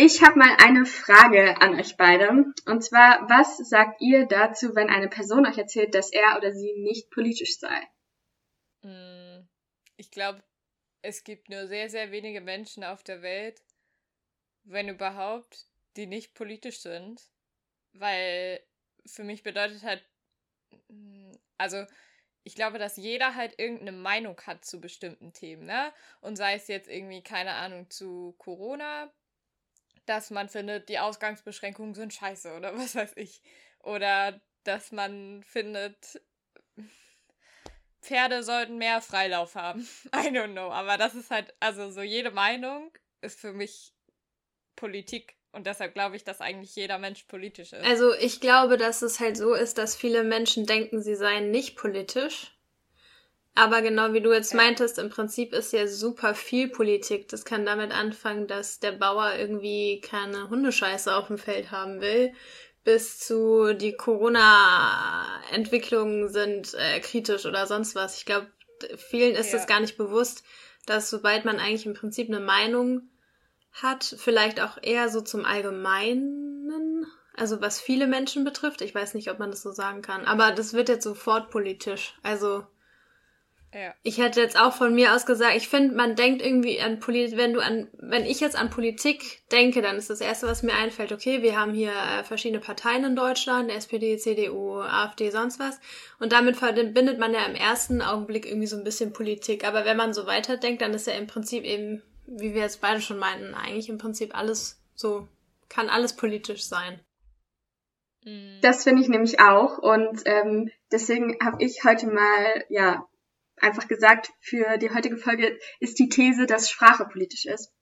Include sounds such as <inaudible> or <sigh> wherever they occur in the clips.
Ich habe mal eine Frage an euch beide. Und zwar, was sagt ihr dazu, wenn eine Person euch erzählt, dass er oder sie nicht politisch sei? Hm, ich glaube, es gibt nur sehr, sehr wenige Menschen auf der Welt, wenn überhaupt, die nicht politisch sind. Weil für mich bedeutet halt, hm, also ich glaube, dass jeder halt irgendeine Meinung hat zu bestimmten Themen, ne? Und sei es jetzt irgendwie, keine Ahnung, zu Corona, dass man findet, die Ausgangsbeschränkungen sind scheiße oder <laughs> was weiß ich. Oder dass man findet, Pferde sollten mehr Freilauf haben. <laughs> I don't know. Aber das ist halt, also so jede Meinung ist für mich Politik. Und deshalb glaube ich, dass eigentlich jeder Mensch politisch ist. Also ich glaube, dass es halt so ist, dass viele Menschen denken, sie seien nicht politisch. Aber genau wie du jetzt meintest, im Prinzip ist ja super viel Politik. Das kann damit anfangen, dass der Bauer irgendwie keine Hundescheiße auf dem Feld haben will, bis zu die Corona-Entwicklungen sind äh, kritisch oder sonst was. Ich glaube, vielen ist ja. das gar nicht bewusst, dass sobald man eigentlich im Prinzip eine Meinung hat, vielleicht auch eher so zum Allgemeinen, also was viele Menschen betrifft. Ich weiß nicht, ob man das so sagen kann, aber das wird jetzt sofort politisch. Also ja. Ich hätte jetzt auch von mir aus gesagt, ich finde, man denkt irgendwie an Politik, wenn du an, wenn ich jetzt an Politik denke, dann ist das erste, was mir einfällt, okay, wir haben hier äh, verschiedene Parteien in Deutschland, SPD, CDU, AfD, sonst was. Und damit verbindet man ja im ersten Augenblick irgendwie so ein bisschen Politik. Aber wenn man so weiterdenkt, dann ist ja im Prinzip eben wie wir jetzt beide schon meinten, eigentlich im Prinzip alles so, kann alles politisch sein. Mhm. Das finde ich nämlich auch und ähm, deswegen habe ich heute mal, ja, einfach gesagt, für die heutige Folge ist die These, dass Sprache politisch ist.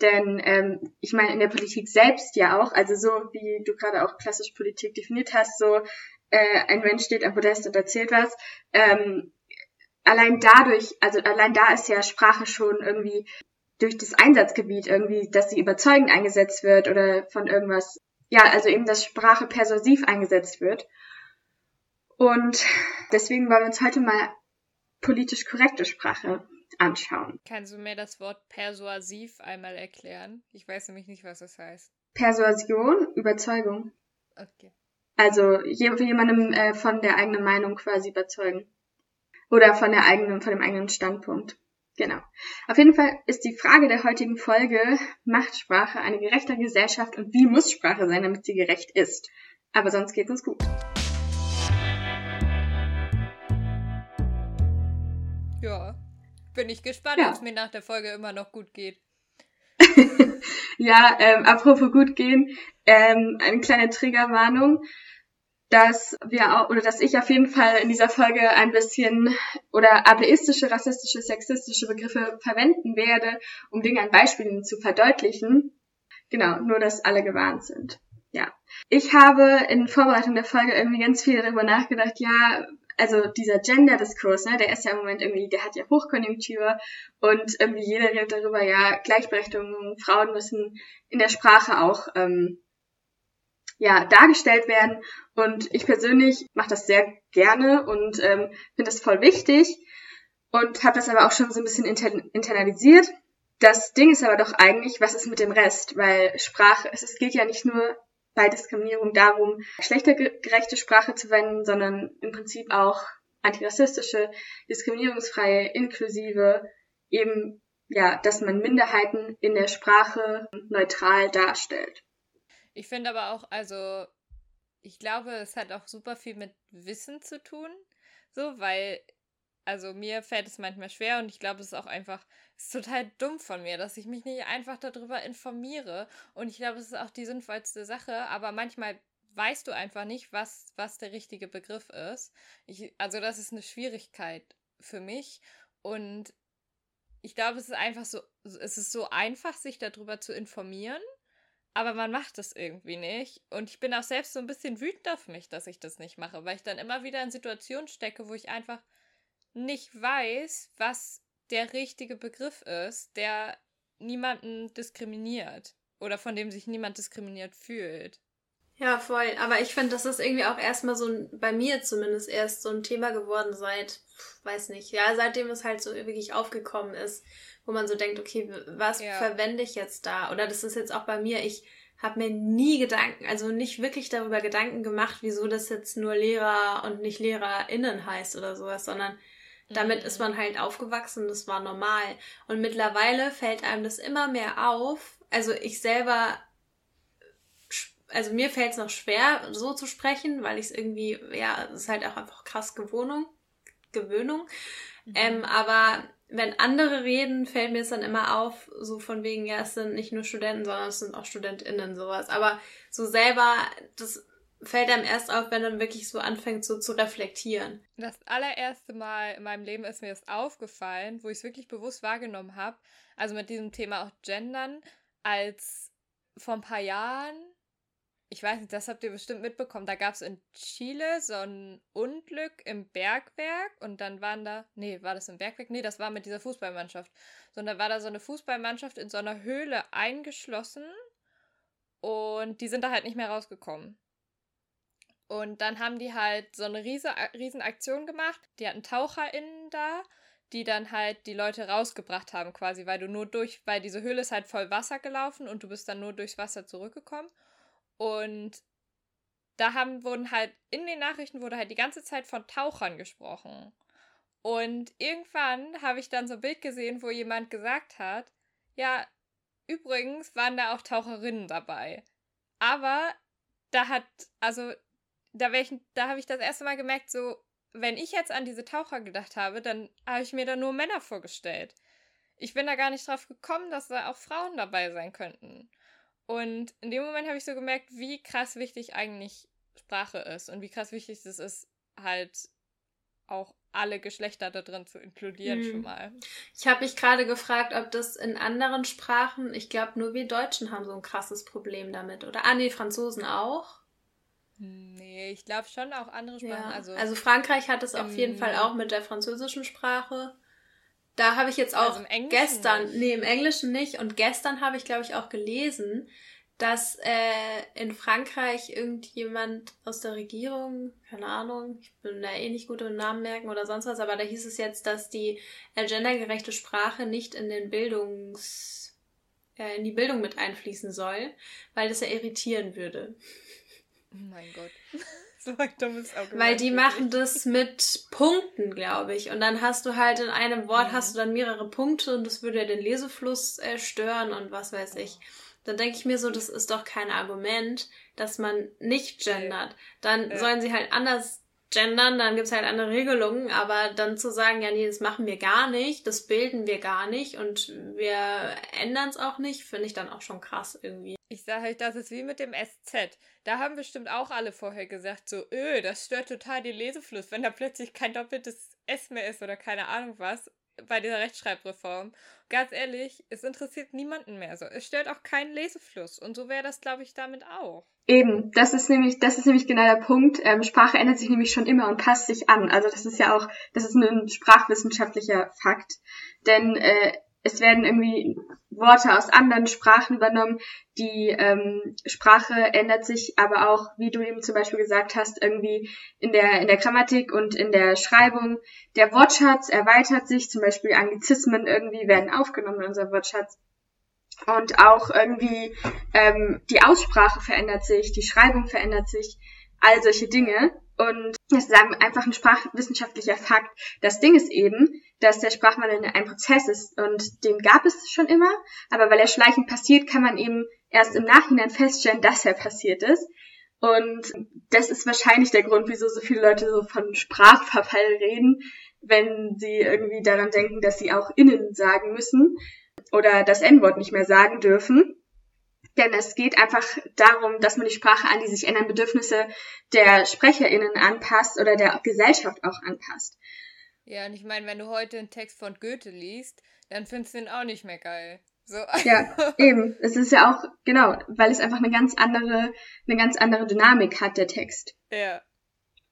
Denn ähm, ich meine, in der Politik selbst ja auch, also so wie du gerade auch klassisch Politik definiert hast, so äh, ein Mensch steht am Podest und erzählt was, ähm, allein dadurch, also allein da ist ja Sprache schon irgendwie durch das Einsatzgebiet irgendwie, dass sie überzeugend eingesetzt wird oder von irgendwas, ja, also eben, dass Sprache persuasiv eingesetzt wird. Und deswegen wollen wir uns heute mal politisch korrekte Sprache anschauen. Kannst du mir das Wort persuasiv einmal erklären? Ich weiß nämlich nicht, was das heißt. Persuasion, Überzeugung. Okay. Also jemandem äh, von der eigenen Meinung quasi überzeugen. Oder von der eigenen, von dem eigenen Standpunkt. Genau. Auf jeden Fall ist die Frage der heutigen Folge, macht Sprache eine gerechte Gesellschaft und wie muss Sprache sein, damit sie gerecht ist? Aber sonst geht uns gut. Ja, bin ich gespannt, ja. ob es mir nach der Folge immer noch gut geht. <laughs> ja, ähm, apropos gut gehen, ähm, eine kleine Triggerwarnung dass wir auch, oder dass ich auf jeden Fall in dieser Folge ein bisschen oder ableistische, rassistische, sexistische Begriffe verwenden werde, um Dinge an Beispielen zu verdeutlichen. Genau, nur dass alle gewarnt sind. Ja. Ich habe in Vorbereitung der Folge irgendwie ganz viel darüber nachgedacht, ja, also dieser Gender-Diskurs, ne, der ist ja im Moment irgendwie, der hat ja Hochkonjunktur und irgendwie jeder redet darüber, ja, Gleichberechtigung, Frauen müssen in der Sprache auch ähm, ja, dargestellt werden. Und ich persönlich mache das sehr gerne und ähm, finde das voll wichtig und habe das aber auch schon so ein bisschen inter internalisiert. Das Ding ist aber doch eigentlich, was ist mit dem Rest? Weil Sprache, es, es geht ja nicht nur bei Diskriminierung darum, geschlechtergerechte Sprache zu wenden, sondern im Prinzip auch antirassistische, diskriminierungsfreie, inklusive, eben, ja, dass man Minderheiten in der Sprache neutral darstellt. Ich finde aber auch, also, ich glaube, es hat auch super viel mit Wissen zu tun. So, weil, also mir fällt es manchmal schwer und ich glaube, es ist auch einfach, ist total dumm von mir, dass ich mich nicht einfach darüber informiere. Und ich glaube, es ist auch die sinnvollste Sache, aber manchmal weißt du einfach nicht, was, was der richtige Begriff ist. Ich, also, das ist eine Schwierigkeit für mich. Und ich glaube, es ist einfach so, es ist so einfach, sich darüber zu informieren aber man macht es irgendwie nicht. Und ich bin auch selbst so ein bisschen wütend auf mich, dass ich das nicht mache, weil ich dann immer wieder in Situationen stecke, wo ich einfach nicht weiß, was der richtige Begriff ist, der niemanden diskriminiert oder von dem sich niemand diskriminiert fühlt. Ja, voll. Aber ich finde, das ist irgendwie auch erstmal so ein, bei mir zumindest erst so ein Thema geworden seit, weiß nicht, ja, seitdem es halt so wirklich aufgekommen ist, wo man so denkt, okay, was ja. verwende ich jetzt da? Oder das ist jetzt auch bei mir, ich habe mir nie Gedanken, also nicht wirklich darüber Gedanken gemacht, wieso das jetzt nur Lehrer und nicht LehrerInnen heißt oder sowas, sondern damit ist man halt aufgewachsen, das war normal. Und mittlerweile fällt einem das immer mehr auf. Also ich selber, also mir fällt es noch schwer, so zu sprechen, weil ich es irgendwie, ja, es ist halt auch einfach krass Gewohnung, Gewöhnung. Mhm. Ähm, aber wenn andere reden, fällt mir es dann immer auf, so von wegen, ja, es sind nicht nur Studenten, sondern es sind auch StudentInnen, sowas. Aber so selber, das fällt einem erst auf, wenn man wirklich so anfängt, so zu reflektieren. Das allererste Mal in meinem Leben ist mir das aufgefallen, wo ich es wirklich bewusst wahrgenommen habe, also mit diesem Thema auch Gendern, als vor ein paar Jahren, ich weiß nicht, das habt ihr bestimmt mitbekommen, da gab es in Chile so ein Unglück im Bergwerk und dann waren da, nee, war das im Bergwerk? Nee, das war mit dieser Fußballmannschaft. Sondern war da so eine Fußballmannschaft in so einer Höhle eingeschlossen und die sind da halt nicht mehr rausgekommen. Und dann haben die halt so eine riese, riesen gemacht. Die hatten TaucherInnen da, die dann halt die Leute rausgebracht haben, quasi, weil du nur durch, weil diese Höhle ist halt voll Wasser gelaufen und du bist dann nur durchs Wasser zurückgekommen. Und da haben, wurden halt, in den Nachrichten wurde halt die ganze Zeit von Tauchern gesprochen. Und irgendwann habe ich dann so ein Bild gesehen, wo jemand gesagt hat, ja, übrigens waren da auch Taucherinnen dabei. Aber da hat, also da, da habe ich das erste Mal gemerkt, so, wenn ich jetzt an diese Taucher gedacht habe, dann habe ich mir da nur Männer vorgestellt. Ich bin da gar nicht drauf gekommen, dass da auch Frauen dabei sein könnten. Und in dem Moment habe ich so gemerkt, wie krass wichtig eigentlich Sprache ist und wie krass wichtig es ist, halt auch alle Geschlechter da drin zu inkludieren hm. schon mal. Ich habe mich gerade gefragt, ob das in anderen Sprachen, ich glaube nur wir Deutschen haben so ein krasses Problem damit. Oder ah nee, Franzosen auch. Nee, ich glaube schon auch andere Sprachen. Ja. Also, also Frankreich hat es auf jeden Fall auch mit der französischen Sprache. Da habe ich jetzt auch also gestern, nicht. nee, im Englischen nicht. Und gestern habe ich, glaube ich, auch gelesen, dass äh, in Frankreich irgendjemand aus der Regierung, keine Ahnung, ich bin da eh nicht gut im Namen merken oder sonst was, aber da hieß es jetzt, dass die äh, gendergerechte Sprache nicht in den Bildungs, äh, in die Bildung mit einfließen soll, weil das ja irritieren würde. Mein Gott. <laughs> so ein dummes Argument. Weil die machen das mit Punkten, glaube ich. Und dann hast du halt in einem Wort mhm. hast du dann mehrere Punkte und das würde ja den Lesefluss äh, stören und was weiß ich. Dann denke ich mir so, das ist doch kein Argument, dass man nicht gendert. Dann ja. sollen sie halt anders gendern, dann gibt's halt andere Regelungen, aber dann zu sagen, ja, nee, das machen wir gar nicht, das bilden wir gar nicht und wir ändern es auch nicht, finde ich dann auch schon krass irgendwie. Ich sage halt, das ist wie mit dem SZ. Da haben bestimmt auch alle vorher gesagt, so, öh, das stört total den Lesefluss, wenn da plötzlich kein doppeltes S mehr ist oder keine Ahnung was bei dieser Rechtschreibreform. Ganz ehrlich, es interessiert niemanden mehr so. Es stört auch keinen Lesefluss. Und so wäre das, glaube ich, damit auch. Eben, das ist nämlich, das ist nämlich genau der Punkt. Ähm, Sprache ändert sich nämlich schon immer und passt sich an. Also das ist ja auch, das ist ein sprachwissenschaftlicher Fakt. Denn äh, es werden irgendwie Worte aus anderen Sprachen übernommen. Die ähm, Sprache ändert sich aber auch, wie du eben zum Beispiel gesagt hast, irgendwie in der, in der Grammatik und in der Schreibung. Der Wortschatz erweitert sich, zum Beispiel Anglizismen irgendwie werden aufgenommen in unser Wortschatz. Und auch irgendwie ähm, die Aussprache verändert sich, die Schreibung verändert sich, all solche Dinge. Und das ist einfach ein sprachwissenschaftlicher Fakt. Das Ding ist eben, dass der Sprachwandel ein Prozess ist und den gab es schon immer, aber weil er schleichend passiert, kann man eben erst im Nachhinein feststellen, dass er passiert ist. Und das ist wahrscheinlich der Grund, wieso so viele Leute so von Sprachverfall reden, wenn sie irgendwie daran denken, dass sie auch innen sagen müssen oder das N-Wort nicht mehr sagen dürfen. Denn es geht einfach darum, dass man die Sprache an die sich ändernde Bedürfnisse der SprecherInnen anpasst oder der Gesellschaft auch anpasst. Ja, und ich meine, wenn du heute einen Text von Goethe liest, dann findest du ihn auch nicht mehr geil. So. Ja, <laughs> eben. Es ist ja auch, genau, weil es einfach eine ganz andere, eine ganz andere Dynamik hat, der Text. Ja.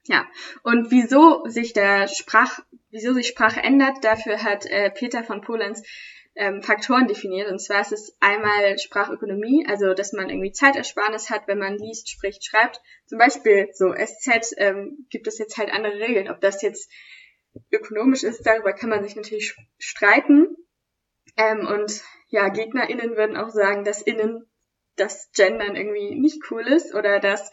Ja. Und wieso sich der Sprach, wieso sich Sprache ändert, dafür hat äh, Peter von Polenz ähm, Faktoren definiert. Und zwar ist es einmal Sprachökonomie, also dass man irgendwie Zeitersparnis hat, wenn man liest, spricht, schreibt. Zum Beispiel so SZ ähm, gibt es jetzt halt andere Regeln. Ob das jetzt ökonomisch ist, darüber kann man sich natürlich streiten. Ähm, und ja, GegnerInnen würden auch sagen, dass innen das Gendern irgendwie nicht cool ist oder dass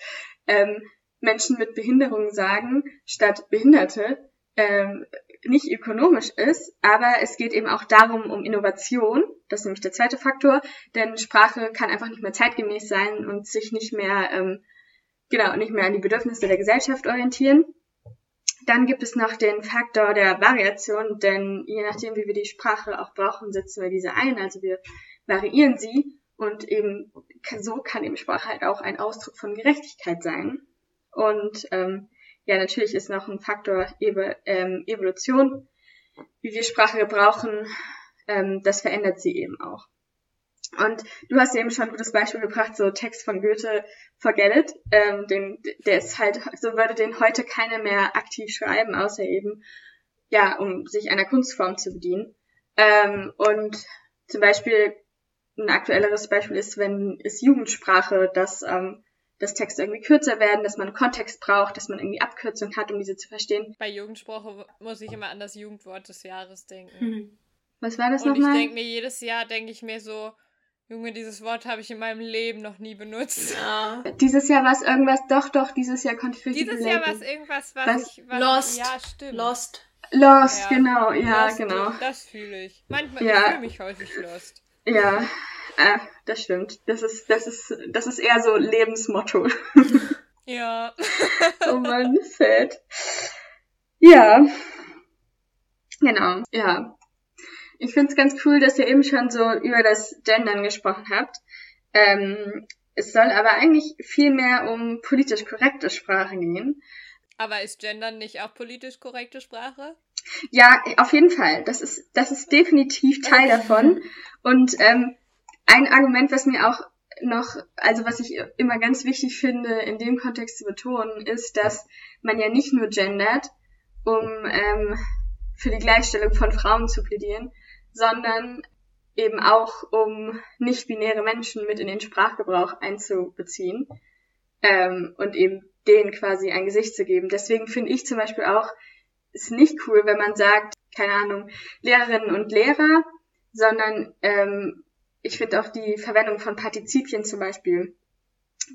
ähm, Menschen mit Behinderung sagen statt Behinderte ähm, nicht ökonomisch ist, aber es geht eben auch darum, um Innovation. Das ist nämlich der zweite Faktor, denn Sprache kann einfach nicht mehr zeitgemäß sein und sich nicht mehr, ähm, genau, nicht mehr an die Bedürfnisse der Gesellschaft orientieren. Dann gibt es noch den Faktor der Variation, denn je nachdem, wie wir die Sprache auch brauchen, setzen wir diese ein. Also wir variieren sie und eben so kann eben Sprache halt auch ein Ausdruck von Gerechtigkeit sein. Und ähm, ja, natürlich ist noch ein Faktor Evo ähm, Evolution, wie wir Sprache gebrauchen, ähm, das verändert sie eben auch. Und du hast eben schon ein gutes Beispiel gebracht, so Text von Goethe, Forget It, ähm, den, der ist halt, so würde den heute keiner mehr aktiv schreiben, außer eben, ja, um sich einer Kunstform zu bedienen. Ähm, und zum Beispiel, ein aktuelleres Beispiel ist, wenn es Jugendsprache, dass, ähm, dass Texte irgendwie kürzer werden, dass man Kontext braucht, dass man irgendwie Abkürzungen hat, um diese zu verstehen. Bei Jugendsprache muss ich immer an das Jugendwort des Jahres denken. Mhm. Was war das nochmal? Und ich denke mir jedes Jahr, denke ich mir so, Junge, dieses Wort habe ich in meinem Leben noch nie benutzt. Ja. <laughs> Dieses Jahr war es irgendwas, doch, doch, dieses Jahr konnte ich Dieses Jahr war es irgendwas, was, was ich. Was, Lost. Ja, stimmt. Lost. Lost, ja. genau, ja, lost, genau. Das fühle ich. Manchmal ja. ich fühle mich häufig lost. Ja, äh, das stimmt. Das ist, das ist, das ist eher so Lebensmotto. <laughs> ja. <laughs> oh Mann, sad. Ja. Genau, ja. Ich finde es ganz cool, dass ihr eben schon so über das Gendern gesprochen habt. Ähm, es soll aber eigentlich viel mehr um politisch korrekte Sprache gehen. Aber ist Gendern nicht auch politisch korrekte Sprache? Ja, auf jeden Fall. Das ist, das ist definitiv Teil davon. Und ähm, ein Argument, was mir auch noch, also was ich immer ganz wichtig finde, in dem Kontext zu betonen, ist, dass man ja nicht nur gendert, um ähm, für die Gleichstellung von Frauen zu plädieren, sondern eben auch, um nicht-binäre Menschen mit in den Sprachgebrauch einzubeziehen ähm, und eben denen quasi ein Gesicht zu geben. Deswegen finde ich zum Beispiel auch, ist nicht cool, wenn man sagt, keine Ahnung, Lehrerinnen und Lehrer, sondern ähm, ich finde auch die Verwendung von Partizipien zum Beispiel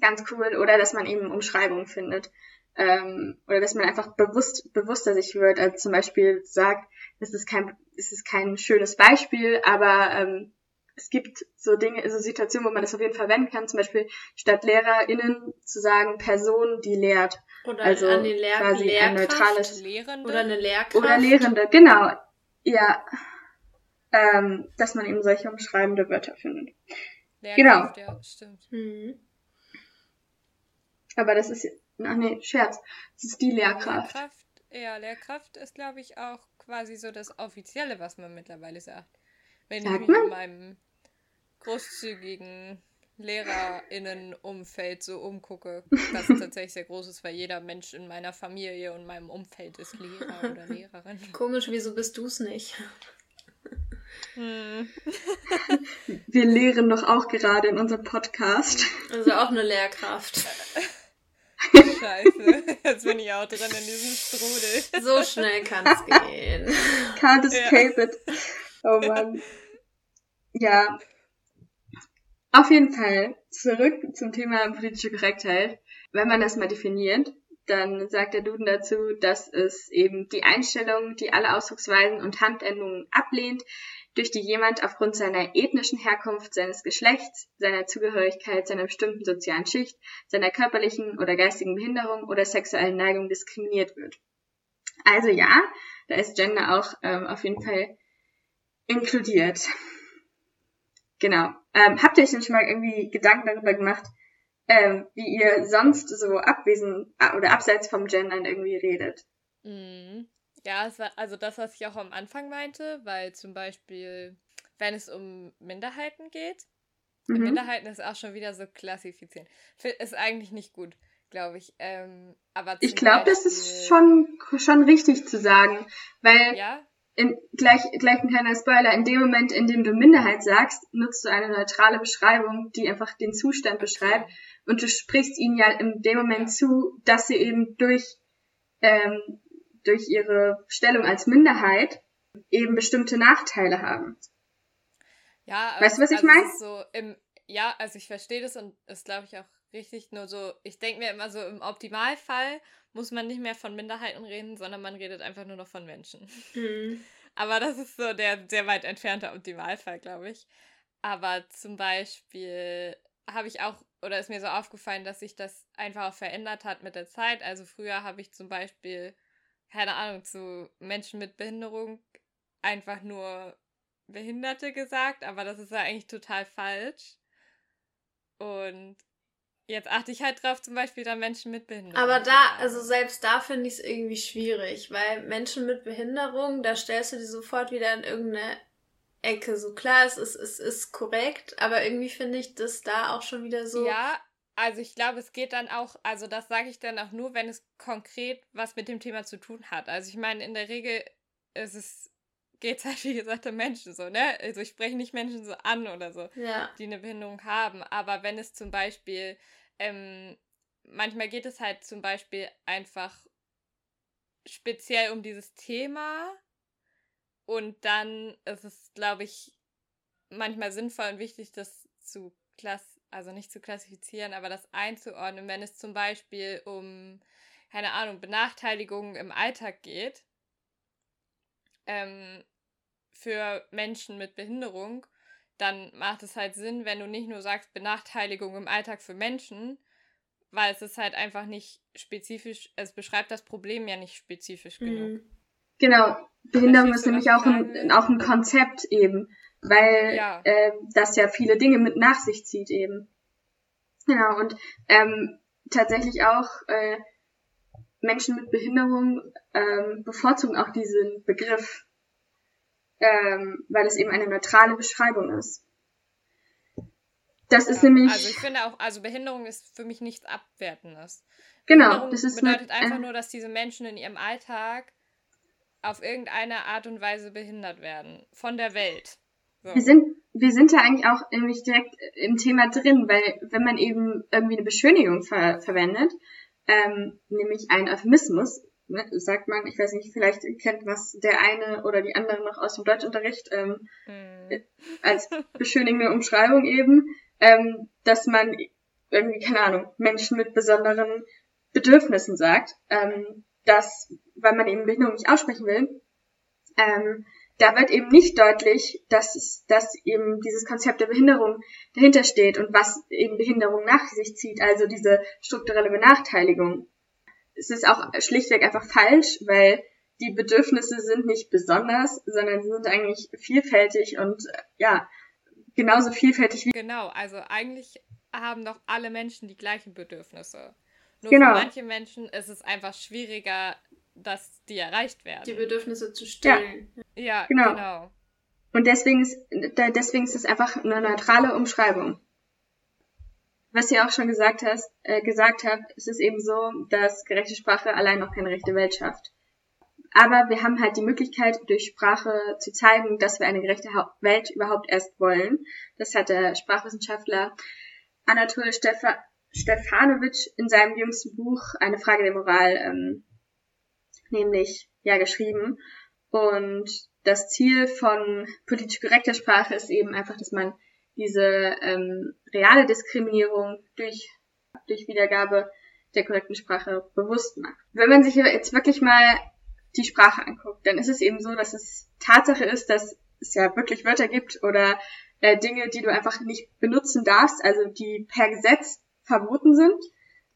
ganz cool oder dass man eben Umschreibungen findet ähm, oder dass man einfach bewusst bewusster sich wird, als zum Beispiel sagt, das ist kein es ist kein schönes Beispiel, aber ähm, es gibt so Dinge, so Situationen, wo man das auf jeden Fall verwenden kann. Zum Beispiel statt LehrerInnen zu sagen Person, die lehrt. Oder also an den Lehr quasi Lehrkraft, ein neutrales Lehrende. Oder eine Lehrkraft. Oder Lehrende, genau. Ja. Ähm, dass man eben solche umschreibende Wörter findet. Lehrkraft, genau. Ja, stimmt. Mhm. Aber das ist, ach nee, Scherz. Das ist die Lehrkraft. Lehrkraft ja, Lehrkraft ist, glaube ich, auch quasi so das Offizielle, was man mittlerweile sagt. Wenn sagt ich mich in meinem großzügigen LehrerInnen-Umfeld so umgucke, das <laughs> tatsächlich sehr groß ist, weil jeder Mensch in meiner Familie und meinem Umfeld ist Lehrer oder Lehrerin. <laughs> Komisch, wieso bist du es nicht? Hm. Wir lehren doch auch gerade in unserem Podcast. Also auch eine Lehrkraft. <laughs> Scheiße, <laughs> jetzt bin ich auch drin in diesem Strudel. So schnell kann es gehen. <laughs> Can't escape ja. it. Oh Mann. Ja. Auf jeden Fall zurück zum Thema politische Korrektheit. Wenn man das mal definiert, dann sagt der Duden dazu, dass es eben die Einstellung, die alle Ausdrucksweisen und Handendungen ablehnt, durch die jemand aufgrund seiner ethnischen Herkunft, seines Geschlechts, seiner Zugehörigkeit, seiner bestimmten sozialen Schicht, seiner körperlichen oder geistigen Behinderung oder sexuellen Neigung diskriminiert wird. Also ja, da ist Gender auch ähm, auf jeden Fall inkludiert. Genau. Ähm, habt ihr euch denn schon mal irgendwie Gedanken darüber gemacht, ähm, wie ihr sonst so abwesend äh, oder abseits vom Gendern irgendwie redet? Mhm. Ja, es war also das, was ich auch am Anfang meinte, weil zum Beispiel, wenn es um Minderheiten geht, mhm. Minderheiten ist auch schon wieder so klassifizieren. Ist eigentlich nicht gut, glaube ich. Ähm, aber ich glaube, das ist schon, schon richtig zu sagen, weil ja? in, gleich, gleich ein kleiner Spoiler, in dem Moment, in dem du Minderheit sagst, nutzt du eine neutrale Beschreibung, die einfach den Zustand beschreibt und du sprichst ihnen ja in dem Moment zu, dass sie eben durch, ähm, durch ihre Stellung als Minderheit eben bestimmte Nachteile haben. Ja, weißt du, was ich also meine? So im, ja, also ich verstehe das und ist, glaube ich, auch richtig. Nur so, ich denke mir immer so, im Optimalfall muss man nicht mehr von Minderheiten reden, sondern man redet einfach nur noch von Menschen. Mhm. <laughs> Aber das ist so der sehr weit entfernte Optimalfall, glaube ich. Aber zum Beispiel habe ich auch, oder ist mir so aufgefallen, dass sich das einfach auch verändert hat mit der Zeit. Also früher habe ich zum Beispiel, keine Ahnung, zu Menschen mit Behinderung einfach nur Behinderte gesagt, aber das ist ja eigentlich total falsch. Und jetzt achte ich halt drauf, zum Beispiel dann Menschen mit Behinderung. Aber da, also selbst da finde ich es irgendwie schwierig, weil Menschen mit Behinderung, da stellst du die sofort wieder in irgendeine Ecke. So klar, es ist, es ist korrekt, aber irgendwie finde ich das da auch schon wieder so. Ja, also ich glaube, es geht dann auch, also das sage ich dann auch nur, wenn es konkret was mit dem Thema zu tun hat. Also ich meine, in der Regel ist es geht es halt, wie gesagt, um Menschen so, ne? Also ich spreche nicht Menschen so an oder so, ja. die eine Behinderung haben. Aber wenn es zum Beispiel, ähm, manchmal geht es halt zum Beispiel einfach speziell um dieses Thema und dann ist es, glaube ich, manchmal sinnvoll und wichtig, das zu klass also nicht zu klassifizieren, aber das einzuordnen, wenn es zum Beispiel um, keine Ahnung, Benachteiligungen im Alltag geht ähm, für Menschen mit Behinderung, dann macht es halt Sinn, wenn du nicht nur sagst Benachteiligung im Alltag für Menschen, weil es ist halt einfach nicht spezifisch, es beschreibt das Problem ja nicht spezifisch mhm. genug. Genau, Behinderung ist nämlich auch ein, auch ein Konzept eben, weil ja. Äh, das ja viele Dinge mit nach sich zieht eben. Genau, und ähm, tatsächlich auch äh, Menschen mit Behinderung ähm, bevorzugen auch diesen Begriff, ähm, weil es eben eine neutrale Beschreibung ist. Das ja, ist nämlich. Also ich finde auch, also Behinderung ist für mich nichts Abwertendes. Genau, das ist bedeutet eine, einfach nur, dass diese Menschen in ihrem Alltag auf irgendeine Art und Weise behindert werden von der Welt. So. Wir sind wir sind da eigentlich auch nämlich direkt im Thema drin, weil wenn man eben irgendwie eine Beschönigung ver verwendet, ähm, nämlich ein Euphemismus, ne, sagt man, ich weiß nicht, vielleicht kennt was der eine oder die andere noch aus dem Deutschunterricht ähm, mhm. als beschönigende Umschreibung eben, ähm, dass man irgendwie, keine Ahnung, Menschen mit besonderen Bedürfnissen sagt, ähm, dass, weil man eben Behinderung nicht aussprechen will, ähm, da wird eben nicht deutlich, dass, es, dass eben dieses Konzept der Behinderung dahinter steht und was eben Behinderung nach sich zieht, also diese strukturelle Benachteiligung. Es ist auch schlichtweg einfach falsch, weil die Bedürfnisse sind nicht besonders, sondern sie sind eigentlich vielfältig und ja, genauso vielfältig wie. Genau, also eigentlich haben doch alle Menschen die gleichen Bedürfnisse. Nur genau. für manche Menschen ist es einfach schwieriger, dass die erreicht werden. Die Bedürfnisse zu stillen. Ja, ja genau. genau. Und deswegen ist, deswegen ist es einfach eine neutrale Umschreibung. Was ihr auch schon gesagt hast, äh, gesagt habt, ist es eben so, dass gerechte Sprache allein noch keine rechte Welt schafft. Aber wir haben halt die Möglichkeit, durch Sprache zu zeigen, dass wir eine gerechte Welt überhaupt erst wollen. Das hat der Sprachwissenschaftler Anatol Stefa Stefanovic in seinem jüngsten Buch Eine Frage der Moral ähm, nämlich ja geschrieben. Und das Ziel von politisch korrekter Sprache ist eben einfach, dass man diese ähm, reale Diskriminierung durch, durch Wiedergabe der korrekten Sprache bewusst macht. Wenn man sich jetzt wirklich mal die Sprache anguckt, dann ist es eben so, dass es Tatsache ist, dass es ja wirklich Wörter gibt oder äh, Dinge, die du einfach nicht benutzen darfst, also die per Gesetz verboten sind.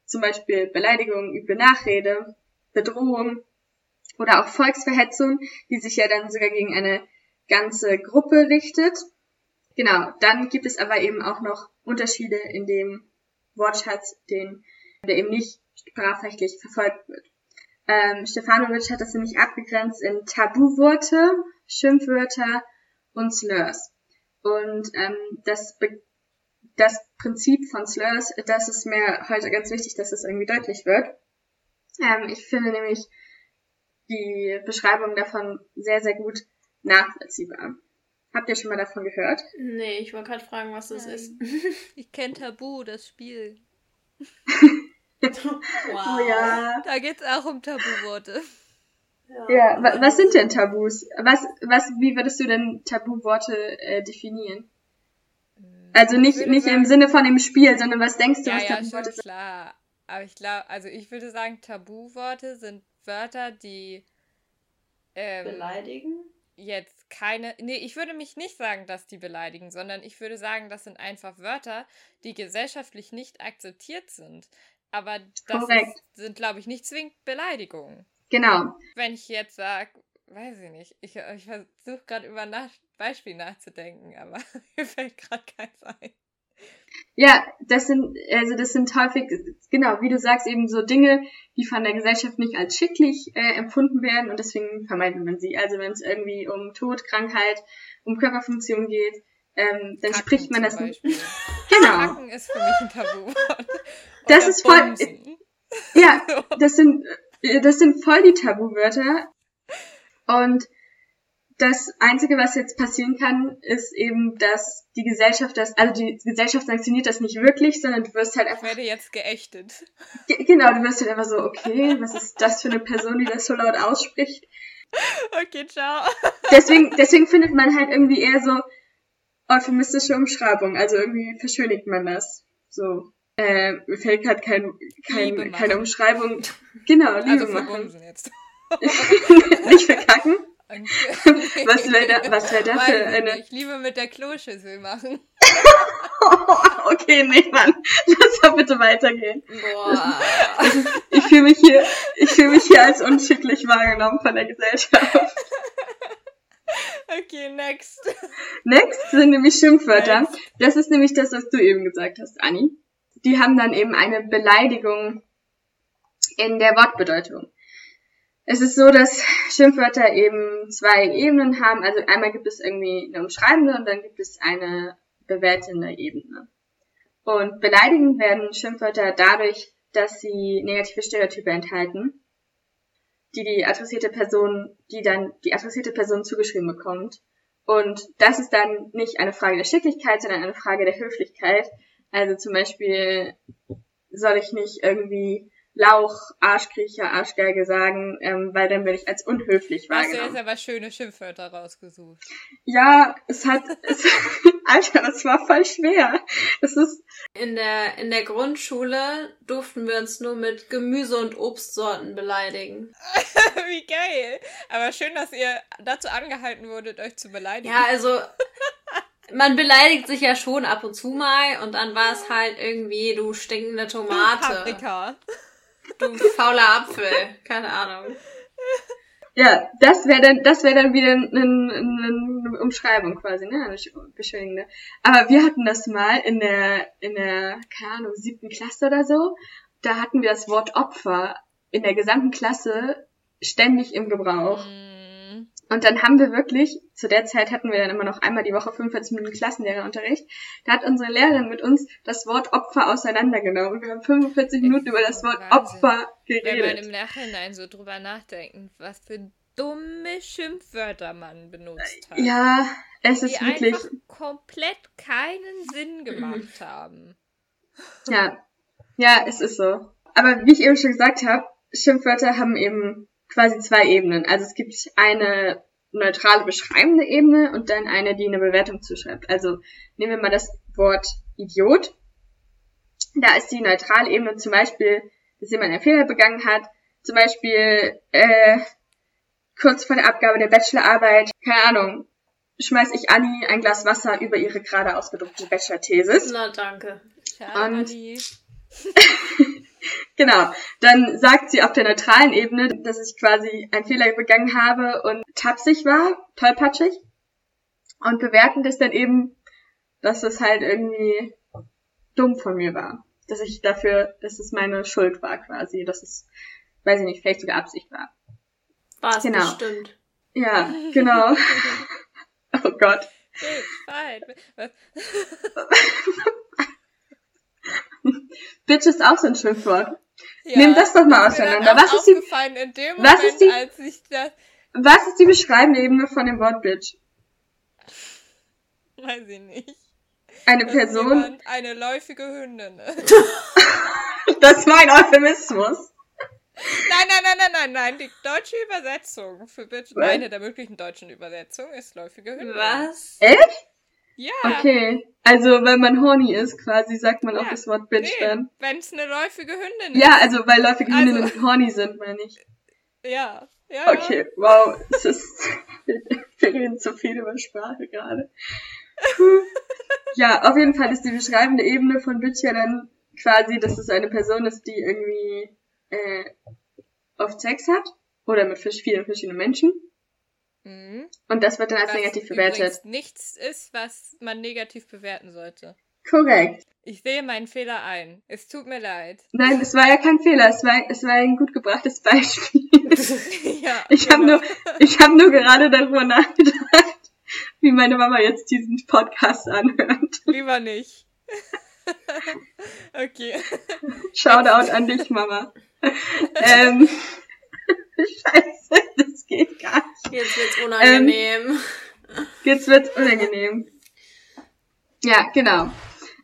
Zum Beispiel Beleidigung, üble Nachrede, Bedrohung, oder auch Volksverhetzung, die sich ja dann sogar gegen eine ganze Gruppe richtet. Genau, dann gibt es aber eben auch noch Unterschiede in dem Wortschatz, den, der eben nicht strafrechtlich verfolgt wird. Ähm, Stefanovic hat das nämlich abgegrenzt in Tabuworte, Schimpfwörter und Slurs. Und ähm, das, das Prinzip von Slurs, das ist mir heute ganz wichtig, dass das irgendwie deutlich wird. Ähm, ich finde nämlich, die Beschreibung davon sehr, sehr gut nachvollziehbar. Habt ihr schon mal davon gehört? Nee, ich wollte gerade fragen, was das Nein. ist. Ich kenne Tabu, das Spiel. <laughs> wow. Oh ja. Da geht es auch um Tabuworte. Ja, ja was sind denn Tabus? Was, was, wie würdest du denn Tabuworte äh, definieren? Hm, also nicht, nicht sagen, im Sinne von dem Spiel, sondern was denkst du, ja, was ja, Tabuworte sind? klar. Aber ich glaube, also ich würde sagen, Tabuworte sind Wörter, die ähm, beleidigen? Jetzt keine. Nee, ich würde mich nicht sagen, dass die beleidigen, sondern ich würde sagen, das sind einfach Wörter, die gesellschaftlich nicht akzeptiert sind. Aber das ist, sind, glaube ich, nicht zwingend Beleidigungen. Genau. Wenn ich jetzt sage, weiß ich nicht, ich, ich versuche gerade über nach Beispiel nachzudenken, aber <laughs> mir fällt gerade keins ein. Ja, das sind, also das sind häufig, genau, wie du sagst, eben so Dinge, die von der Gesellschaft nicht als schicklich äh, empfunden werden und deswegen vermeidet man sie. Also wenn es irgendwie um Tod, Krankheit, um Körperfunktion geht, ähm, dann Kacken spricht man das nicht. <laughs> Genau. Kacken ist für mich ein Tabu. <laughs> das ist voll. Ja, <laughs> das sind äh, das sind voll die Tabuwörter. Und das Einzige, was jetzt passieren kann, ist eben, dass die Gesellschaft das, also die Gesellschaft sanktioniert das nicht wirklich, sondern du wirst halt einfach. Ich werde jetzt geächtet. Genau, du wirst halt einfach so, okay, was ist das für eine Person, die das so laut ausspricht? Okay, ciao. Deswegen, deswegen findet man halt irgendwie eher so euphemistische Umschreibung, also irgendwie verschönigt man das. So. Äh, mir fällt gerade kein, kein, keine Umschreibung. Genau, Liebe also machen. Jetzt. <laughs> nicht verkacken. <laughs> was wäre da, was wär da <laughs> für eine... Ich liebe mit der Kloschüssel machen. <laughs> okay, nee, Mann. Lass mal bitte weitergehen. Boah. Ich fühle mich hier, ich fühle mich hier als unschicklich wahrgenommen von der Gesellschaft. Okay, next. Next sind nämlich Schimpfwörter. Next. Das ist nämlich das, was du eben gesagt hast, Anni. Die haben dann eben eine Beleidigung in der Wortbedeutung. Es ist so, dass Schimpfwörter eben zwei Ebenen haben. Also einmal gibt es irgendwie eine umschreibende und dann gibt es eine bewertende Ebene. Und beleidigend werden Schimpfwörter dadurch, dass sie negative Stereotype enthalten, die die adressierte Person, die dann die adressierte Person zugeschrieben bekommt. Und das ist dann nicht eine Frage der Schicklichkeit, sondern eine Frage der Höflichkeit. Also zum Beispiel soll ich nicht irgendwie Lauch, Arschkriecher, Arschgeige sagen, ähm, weil dann werde ich als unhöflich wahrgenommen. Hast du jetzt aber schöne Schimpfwörter rausgesucht. Ja, es hat, <laughs> es, Alter, das war voll schwer. Das ist in der in der Grundschule durften wir uns nur mit Gemüse und Obstsorten beleidigen. <laughs> Wie geil! Aber schön, dass ihr dazu angehalten wurdet, euch zu beleidigen. Ja, also man beleidigt sich ja schon ab und zu mal und dann war es halt irgendwie du stinkende Tomate. Paprika. Du fauler Apfel. Keine Ahnung. Ja, das wäre dann, das wäre dann wieder eine, eine Umschreibung quasi, ne, eine beschönigende. Aber wir hatten das mal in der, in der, keine Ahnung, siebten Klasse oder so. Da hatten wir das Wort Opfer in der gesamten Klasse ständig im Gebrauch. Mm. Und dann haben wir wirklich, zu der Zeit hatten wir dann immer noch einmal die Woche 45 Minuten Klassenlehrerunterricht, da hat unsere Lehrerin mit uns das Wort Opfer auseinandergenommen. Wir haben 45 Minuten über das Wort Wahnsinn. Opfer geredet. Wenn man im Nachhinein so drüber nachdenkt, was für dumme Schimpfwörter man benutzt hat. Ja, es ist die wirklich... einfach komplett keinen Sinn gemacht haben. Ja, ja, es ist so. Aber wie ich eben schon gesagt habe, Schimpfwörter haben eben quasi zwei Ebenen. Also es gibt eine neutrale beschreibende Ebene und dann eine, die eine Bewertung zuschreibt. Also nehmen wir mal das Wort Idiot. Da ist die neutrale Ebene zum Beispiel, dass jemand einen Fehler begangen hat. Zum Beispiel äh, kurz vor der Abgabe der Bachelorarbeit, keine Ahnung, schmeiß ich Anni ein Glas Wasser über ihre gerade ausgedruckte Bachelor-Thesis. Na, danke. Schade, und <laughs> Genau. Dann sagt sie auf der neutralen Ebene, dass ich quasi einen Fehler begangen habe und tapsig war, tollpatschig. Und bewertend ist dann eben, dass es halt irgendwie dumm von mir war. Dass ich dafür, dass es meine Schuld war quasi, dass es, weiß ich nicht, vielleicht sogar Absicht war. War es genau. bestimmt. Ja, genau. <laughs> oh Gott. <laughs> Bitch ist auch so ein Schimpfwort. Ja, Nimm das doch mal auseinander. Was ist, die, was, ist die, das, was ist die beschreibende Ebene von dem Wort Bitch? Weiß ich nicht. Eine das Person. Eine läufige Hündin. <laughs> das war ein Euphemismus. Nein, nein, nein, nein, nein, nein. Die deutsche Übersetzung für Bitch, Was? eine der möglichen deutschen Übersetzungen ist läufige Hündin. Was? Echt? Ja. Okay. Also, wenn man horny ist, quasi, sagt man ja. auch das Wort Bitch nee, dann. Wenn es eine läufige Hündin ist. Ja, also, weil läufige also, Hündinnen horny sind, meine ich. Ja. ja okay, wow. Es ist, <laughs> wir reden zu viel über Sprache gerade. ja, auf jeden Fall ist die beschreibende Ebene von Bitch ja dann quasi, dass es eine Person ist, die irgendwie äh, oft Sex hat oder mit vielen verschiedenen Menschen. Mhm. Und das wird dann als was negativ bewertet. nichts ist, was man negativ bewerten sollte. Korrekt. Ich sehe meinen Fehler ein. Es tut mir leid. <laughs> Nein, es war ja kein Fehler. Es war, es war ein gut gebrachtes Beispiel. <laughs> ja, ich genau. habe nur, ich habe nur gerade darüber nachgedacht, wie meine Mama jetzt diesen Podcast anhört. Lieber nicht. <laughs> okay. Shoutout an dich, Mama. ähm, <laughs> Scheiße, das geht gar nicht. Jetzt wird's unangenehm. Ähm, jetzt wird's unangenehm. Ja, genau.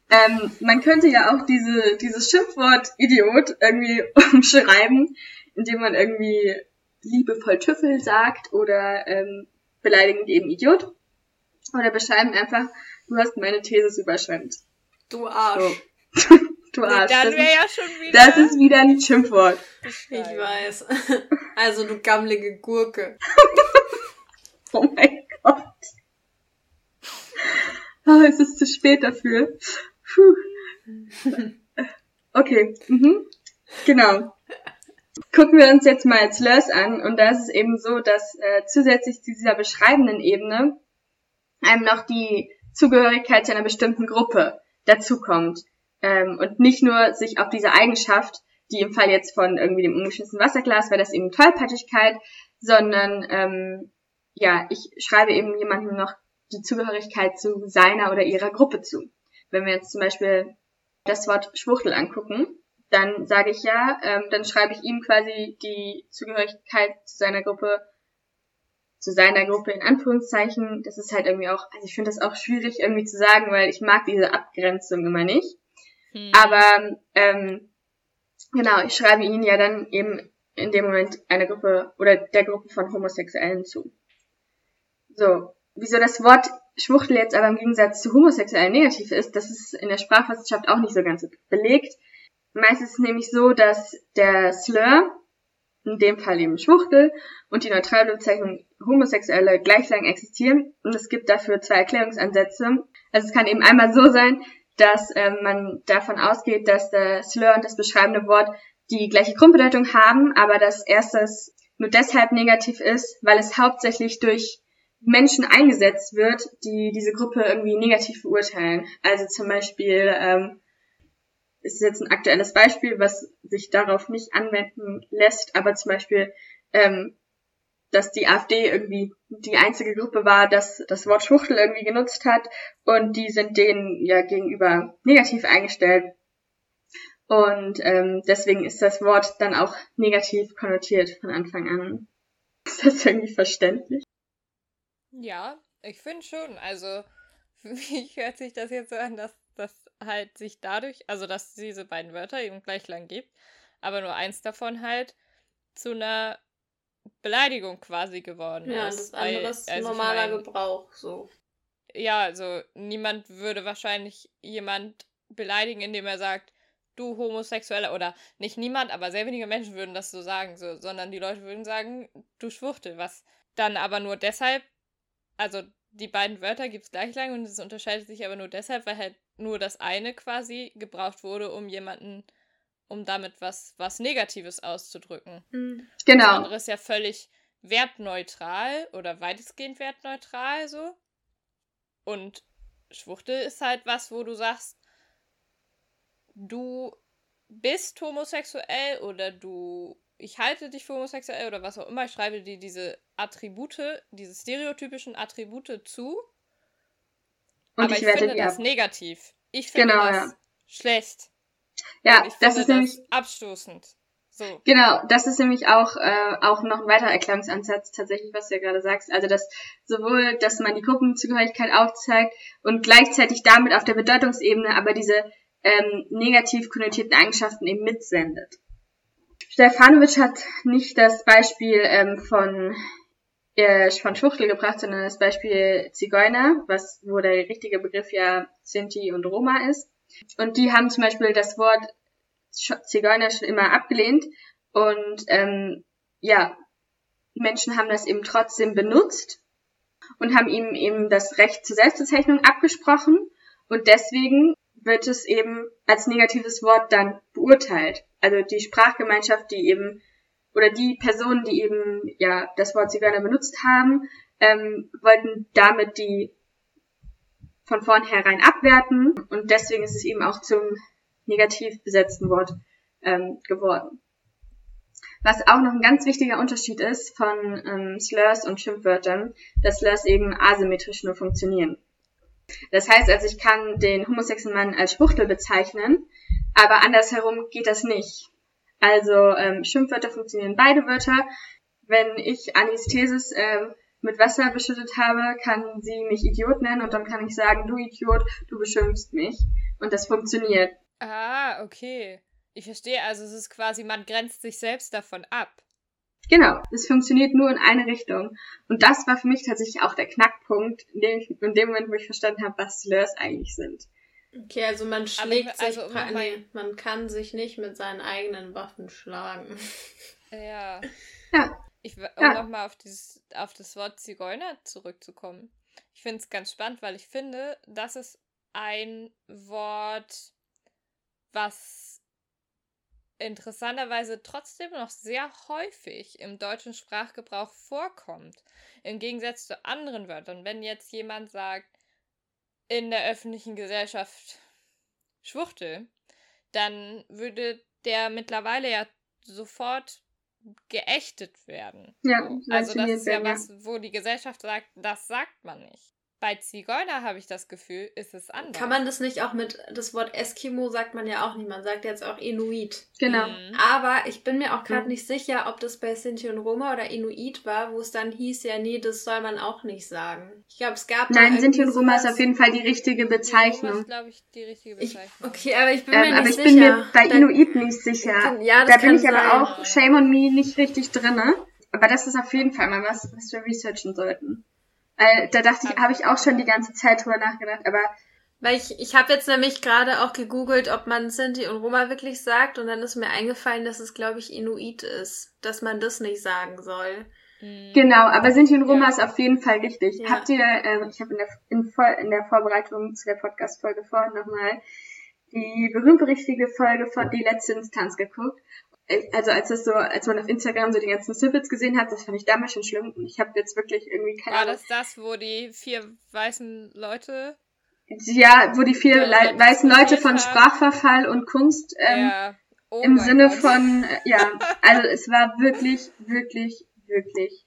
Ähm, man könnte ja auch diese, dieses Schimpfwort Idiot irgendwie <laughs> umschreiben, indem man irgendwie liebevoll Tüffel sagt oder ähm, beleidigend eben Idiot. Oder beschreiben einfach, du hast meine These überschwemmt. Du Arsch. So. <laughs> du Arsch. Nee, dann wäre ja schon wieder. Das ist wieder ein Schimpfwort. Ich weiß. <laughs> Also du gammelige Gurke. <laughs> oh mein Gott. Oh, es ist zu spät dafür. Puh. <laughs> Okay. Mhm. Genau. Gucken wir uns jetzt mal Slurs an und da ist es eben so, dass äh, zusätzlich zu dieser beschreibenden Ebene einem noch die Zugehörigkeit zu einer bestimmten Gruppe dazukommt. Ähm, und nicht nur sich auf diese Eigenschaft, die im Fall jetzt von irgendwie dem umgeschmissenen Wasserglas wäre das eben Tollpatschigkeit, sondern ähm, ja, ich schreibe eben jemandem noch die Zugehörigkeit zu seiner oder ihrer Gruppe zu. Wenn wir jetzt zum Beispiel das Wort Schwuchtel angucken, dann sage ich ja, ähm, dann schreibe ich ihm quasi die Zugehörigkeit zu seiner Gruppe zu seiner Gruppe in Anführungszeichen. Das ist halt irgendwie auch, also ich finde das auch schwierig irgendwie zu sagen, weil ich mag diese Abgrenzung immer nicht. Hm. Aber ähm, genau, ich schreibe ihnen ja dann eben in dem Moment eine Gruppe oder der Gruppe von Homosexuellen zu. So, wieso das Wort Schwuchtel jetzt aber im Gegensatz zu Homosexuellen negativ ist, das ist in der Sprachwissenschaft auch nicht so ganz belegt. Meistens ist es nämlich so, dass der Slur in dem Fall eben Schwuchtel, und die neutrale Bezeichnung Homosexuelle gleich lang existieren. Und es gibt dafür zwei Erklärungsansätze. Also es kann eben einmal so sein, dass ähm, man davon ausgeht, dass der Slur und das beschreibende Wort die gleiche Grundbedeutung haben, aber dass erstes nur deshalb negativ ist, weil es hauptsächlich durch Menschen eingesetzt wird, die diese Gruppe irgendwie negativ verurteilen. Also zum Beispiel ähm, ist jetzt ein aktuelles Beispiel, was sich darauf nicht anwenden lässt, aber zum Beispiel, ähm, dass die AfD irgendwie die einzige Gruppe war, dass das Wort Schwuchtel irgendwie genutzt hat und die sind denen ja gegenüber negativ eingestellt. Und ähm, deswegen ist das Wort dann auch negativ konnotiert von Anfang an. Ist das irgendwie verständlich? Ja, ich finde schon. Also, <laughs> für mich hört sich das jetzt so an, dass das halt sich dadurch, also dass diese beiden Wörter eben gleich lang gibt, aber nur eins davon halt zu einer Beleidigung quasi geworden ja, ist. Ja, das andere ist also normaler mein, Gebrauch, so. Ja, also niemand würde wahrscheinlich jemand beleidigen, indem er sagt, du Homosexueller, oder nicht niemand, aber sehr wenige Menschen würden das so sagen, so, sondern die Leute würden sagen, du Schwuchtel, was dann aber nur deshalb, also die beiden Wörter gibt es gleich lang und es unterscheidet sich aber nur deshalb, weil halt nur das eine quasi gebraucht wurde, um jemanden, um damit was, was Negatives auszudrücken. Mhm. Genau. Das andere ist ja völlig wertneutral oder weitestgehend wertneutral so. Und Schwuchtel ist halt was, wo du sagst, du bist homosexuell oder du, ich halte dich für homosexuell oder was auch immer, ich schreibe dir diese Attribute, diese stereotypischen Attribute zu und aber ich, ich finde das ab. negativ. Ich finde genau, das ja. schlecht. Ja, das ist nämlich abstoßend. So. Genau, das ist nämlich auch, äh, auch noch ein weiterer Erklärungsansatz, tatsächlich, was du ja gerade sagst. Also, dass sowohl, dass man die Gruppenzugehörigkeit aufzeigt und gleichzeitig damit auf der Bedeutungsebene aber diese ähm, negativ konnotierten Eigenschaften eben mitsendet. Stefanovic hat nicht das Beispiel ähm, von, äh, von Schwuchtel gebracht, sondern das Beispiel Zigeuner, was, wo der richtige Begriff ja Sinti und Roma ist. Und die haben zum Beispiel das Wort Zigeuner schon immer abgelehnt. Und ähm, ja, Menschen haben das eben trotzdem benutzt und haben ihm eben das Recht zur Selbstbezeichnung abgesprochen. Und deswegen wird es eben als negatives Wort dann beurteilt. Also die Sprachgemeinschaft, die eben, oder die Personen, die eben ja das Wort Zigeuner benutzt haben, ähm, wollten damit die von vornherein abwerten und deswegen ist es eben auch zum negativ besetzten Wort ähm, geworden. Was auch noch ein ganz wichtiger Unterschied ist von ähm, Slurs und Schimpfwörtern, dass Slurs eben asymmetrisch nur funktionieren. Das heißt also, ich kann den homosexuellen Mann als Schwuchtel bezeichnen, aber andersherum geht das nicht. Also ähm, Schimpfwörter funktionieren beide Wörter. Wenn ich Anesthesis äh, mit Wasser beschüttet habe, kann sie mich Idiot nennen und dann kann ich sagen, du Idiot, du beschimpfst mich. Und das funktioniert. Ah, okay. Ich verstehe, also es ist quasi, man grenzt sich selbst davon ab. Genau, es funktioniert nur in eine Richtung. Und das war für mich tatsächlich auch der Knackpunkt, in dem, ich, in dem Moment, wo ich verstanden habe, was Slurs eigentlich sind. Okay, also man schlägt also, sich, um nee, man kann sich nicht mit seinen eigenen Waffen schlagen. Ja. Ja. Ich, um ja. nochmal auf, auf das Wort Zigeuner zurückzukommen. Ich finde es ganz spannend, weil ich finde, das ist ein Wort, was interessanterweise trotzdem noch sehr häufig im deutschen Sprachgebrauch vorkommt. Im Gegensatz zu anderen Wörtern. Wenn jetzt jemand sagt, in der öffentlichen Gesellschaft Schwuchtel, dann würde der mittlerweile ja sofort geächtet werden. Ja, also das ist ja was, wo die Gesellschaft sagt, das sagt man nicht. Bei Zigeuner habe ich das Gefühl, ist es anders. Kann man das nicht auch mit, das Wort Eskimo sagt man ja auch nicht, man sagt jetzt auch Inuit. Genau. Mhm. Aber ich bin mir auch gerade mhm. nicht sicher, ob das bei Sinti und Roma oder Inuit war, wo es dann hieß, ja, nee, das soll man auch nicht sagen. Ich glaube, es gab Nein, Sinti und Roma ist auf jeden Fall die richtige Bezeichnung. ist, glaube ich, die richtige Bezeichnung. Ich, okay, aber ich bin ähm, mir nicht aber sicher. Aber ich bin mir bei Inuit nicht sicher. Ja, das da bin ich sein. aber auch, shame on me, nicht richtig drinne. Aber das ist auf jeden Fall mal was, was wir researchen sollten. Weil da dachte ich, habe ich auch schon die ganze Zeit drüber nachgedacht, aber. Weil ich, ich habe jetzt nämlich gerade auch gegoogelt, ob man Sinti und Roma wirklich sagt und dann ist mir eingefallen, dass es, glaube ich, Inuit ist, dass man das nicht sagen soll. Mhm. Genau, aber Sinti und Roma ja. ist auf jeden Fall richtig. Ja. Habt ihr, äh, ich habe in der, in, in der Vorbereitung zu der Podcast-Folge vorhin nochmal die berühmt-berichtige Folge von Die letzte Instanz geguckt also als das so, als man auf Instagram so die ganzen Snippets gesehen hat, das fand ich damals schon schlimm. Und ich habe jetzt wirklich irgendwie keine War das das, wo die vier weißen Leute? Ja, wo die vier Le weißen Leute von Sprachverfall und Kunst ähm, ja. oh im Sinne Gott. von, äh, ja, <laughs> also es war wirklich, wirklich, wirklich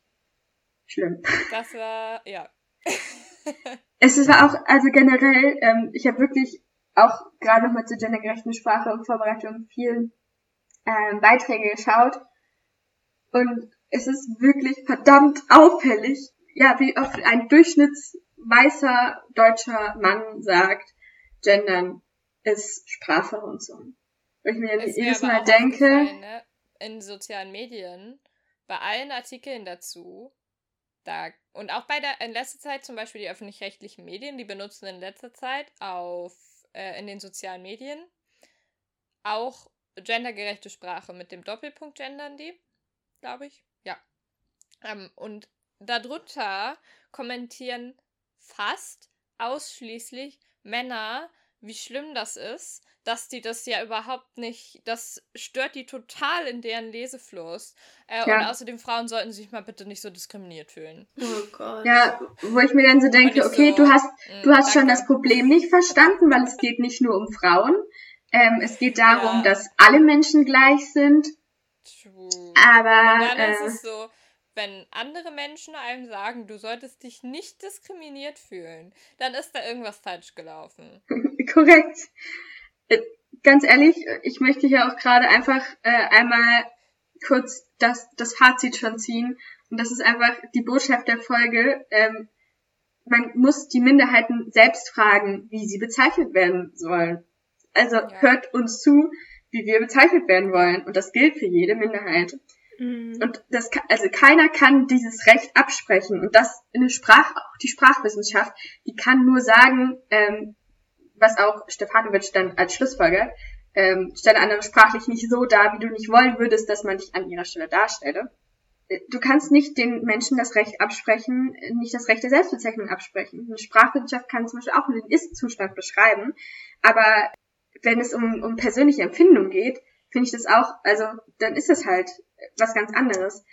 schlimm. Das war, ja. <laughs> es war auch, also generell, ähm, ich habe wirklich auch gerade nochmal zur gendergerechten Sprache und Vorbereitung viel ähm, Beiträge geschaut und es ist wirklich verdammt auffällig, ja, wie oft ein durchschnittsweißer deutscher Mann sagt, Gendern ist Sprachverhunzung. Und ich mir es jedes Mal denke, ne? in sozialen Medien, bei allen Artikeln dazu, da, und auch bei der, in letzter Zeit zum Beispiel die öffentlich-rechtlichen Medien, die benutzen in letzter Zeit auf, äh, in den sozialen Medien auch gendergerechte Sprache mit dem Doppelpunkt gendern die, glaube ich. Ja. Ähm, und darunter kommentieren fast ausschließlich Männer, wie schlimm das ist, dass die das ja überhaupt nicht, das stört die total in deren Lesefluss. Äh, ja. Und außerdem Frauen sollten sich mal bitte nicht so diskriminiert fühlen. Oh Gott. Ja, wo ich mir dann so denke, okay, so, du hast, du hast schon das Problem nicht verstanden, weil es geht nicht nur um Frauen, ähm, es geht darum, ja. dass alle Menschen gleich sind. True. Aber. Und dann äh, ist es so, wenn andere Menschen einem sagen, du solltest dich nicht diskriminiert fühlen, dann ist da irgendwas falsch gelaufen. <laughs> Korrekt. Äh, ganz ehrlich, ich möchte hier auch gerade einfach äh, einmal kurz das, das Fazit schon ziehen. Und das ist einfach die Botschaft der Folge. Ähm, man muss die Minderheiten selbst fragen, wie sie bezeichnet werden sollen. Also ja. hört uns zu, wie wir bezeichnet werden wollen. Und das gilt für jede Minderheit. Mhm. Und das, also keiner kann dieses Recht absprechen. Und das in der Sprach, auch die Sprachwissenschaft, die kann nur sagen, ähm, was auch Stefanovic dann als Schlussfolger, ähm, stelle andere sprachlich nicht so dar, wie du nicht wollen würdest, dass man dich an ihrer Stelle darstelle. Äh, du kannst nicht den Menschen das Recht absprechen, nicht das Recht der Selbstbezeichnung absprechen. Eine Sprachwissenschaft kann zum Beispiel auch nur den Ist-Zustand beschreiben, aber wenn es um, um persönliche Empfindung geht, finde ich das auch, also dann ist es halt was ganz anderes.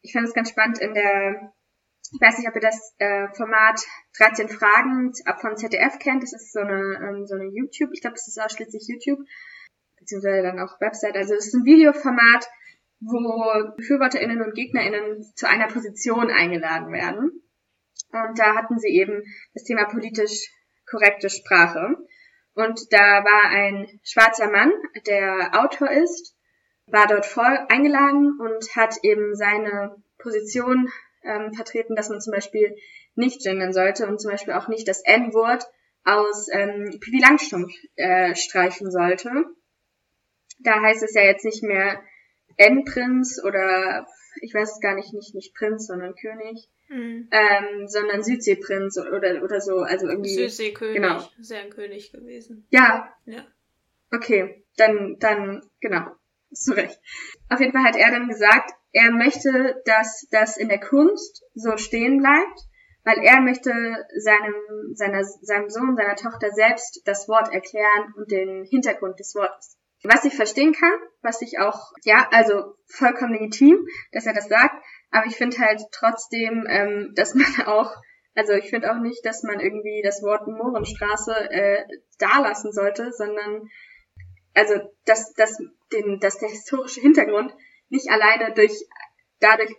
Ich fand es ganz spannend in der, ich weiß nicht, ob ihr das äh, Format 13 Fragen von ZDF kennt. Das ist so eine, ähm, so eine YouTube, ich glaube, das ist ausschließlich YouTube, beziehungsweise dann auch Website. Also es ist ein Videoformat, wo BefürworterInnen und GegnerInnen zu einer Position eingeladen werden. Und da hatten sie eben das Thema politisch korrekte Sprache. Und da war ein schwarzer Mann, der Autor ist, war dort voll eingeladen und hat eben seine Position ähm, vertreten, dass man zum Beispiel nicht gendern sollte und zum Beispiel auch nicht das N-Wort aus ähm, Pipi Langstrumpf äh, streichen sollte. Da heißt es ja jetzt nicht mehr N-Prinz oder ich weiß es gar nicht, nicht, nicht Prinz, sondern König, mhm. ähm, sondern Südseeprinz oder, oder so, also irgendwie. Südseekönig, genau. sehr ein König gewesen. Ja. Ja. Okay, dann, dann, genau. Hast du recht. Auf jeden Fall hat er dann gesagt, er möchte, dass das in der Kunst so stehen bleibt, weil er möchte seinem, seiner, seinem Sohn, seiner Tochter selbst das Wort erklären und den Hintergrund des Wortes. Was ich verstehen kann, was ich auch, ja, also vollkommen legitim, dass er das sagt, aber ich finde halt trotzdem, ähm, dass man <laughs> auch, also ich finde auch nicht, dass man irgendwie das Wort Mohrenstraße äh, da lassen sollte, sondern also dass, dass, den, dass der historische Hintergrund nicht alleine durch dadurch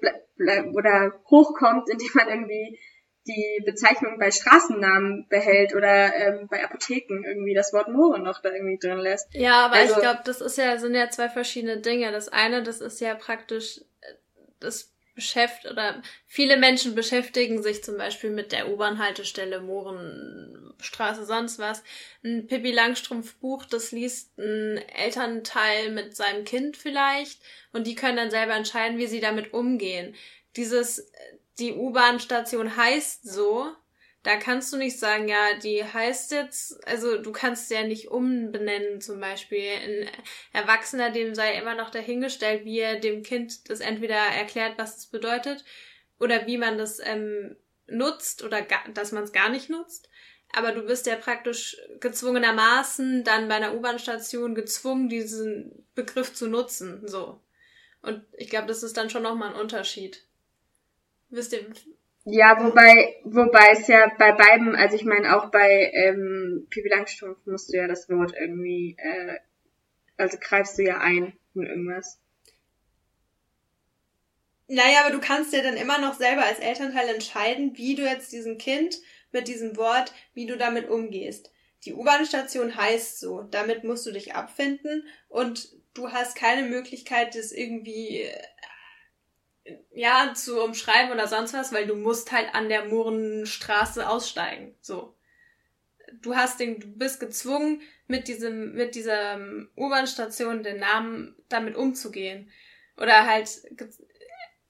oder hochkommt, indem man irgendwie die Bezeichnung bei Straßennamen behält oder ähm, bei Apotheken irgendwie das Wort Mohren noch da irgendwie drin lässt. Ja, aber also, ich glaube, das ist ja, sind ja zwei verschiedene Dinge. Das eine, das ist ja praktisch äh, das beschäftigt oder viele Menschen beschäftigen sich zum Beispiel mit der U-Bahn-Haltestelle Mohrenstraße, sonst was. Ein Pippi Langstrumpf Buch, das liest ein Elternteil mit seinem Kind vielleicht und die können dann selber entscheiden, wie sie damit umgehen. Dieses, die U-Bahn-Station heißt so, da kannst du nicht sagen, ja, die heißt jetzt, also du kannst ja nicht umbenennen zum Beispiel. Ein Erwachsener, dem sei immer noch dahingestellt, wie er dem Kind das entweder erklärt, was es bedeutet, oder wie man das ähm, nutzt oder gar, dass man es gar nicht nutzt. Aber du bist ja praktisch gezwungenermaßen dann bei einer U-Bahn-Station gezwungen, diesen Begriff zu nutzen. So. Und ich glaube, das ist dann schon nochmal ein Unterschied. Wisst ihr, ja, wobei, wobei es ja bei beiden, also ich meine auch bei ähm, Pipi Langstrumpf musst du ja das Wort irgendwie, äh, also greifst du ja ein in irgendwas. Naja, aber du kannst ja dann immer noch selber als Elternteil entscheiden, wie du jetzt diesem Kind mit diesem Wort, wie du damit umgehst. Die U-Bahn-Station heißt so, damit musst du dich abfinden und du hast keine Möglichkeit, das irgendwie ja, zu umschreiben oder sonst was, weil du musst halt an der Mohrenstraße aussteigen. So. Du hast den, du bist gezwungen, mit diesem, mit dieser U-Bahn-Station den Namen damit umzugehen. Oder halt,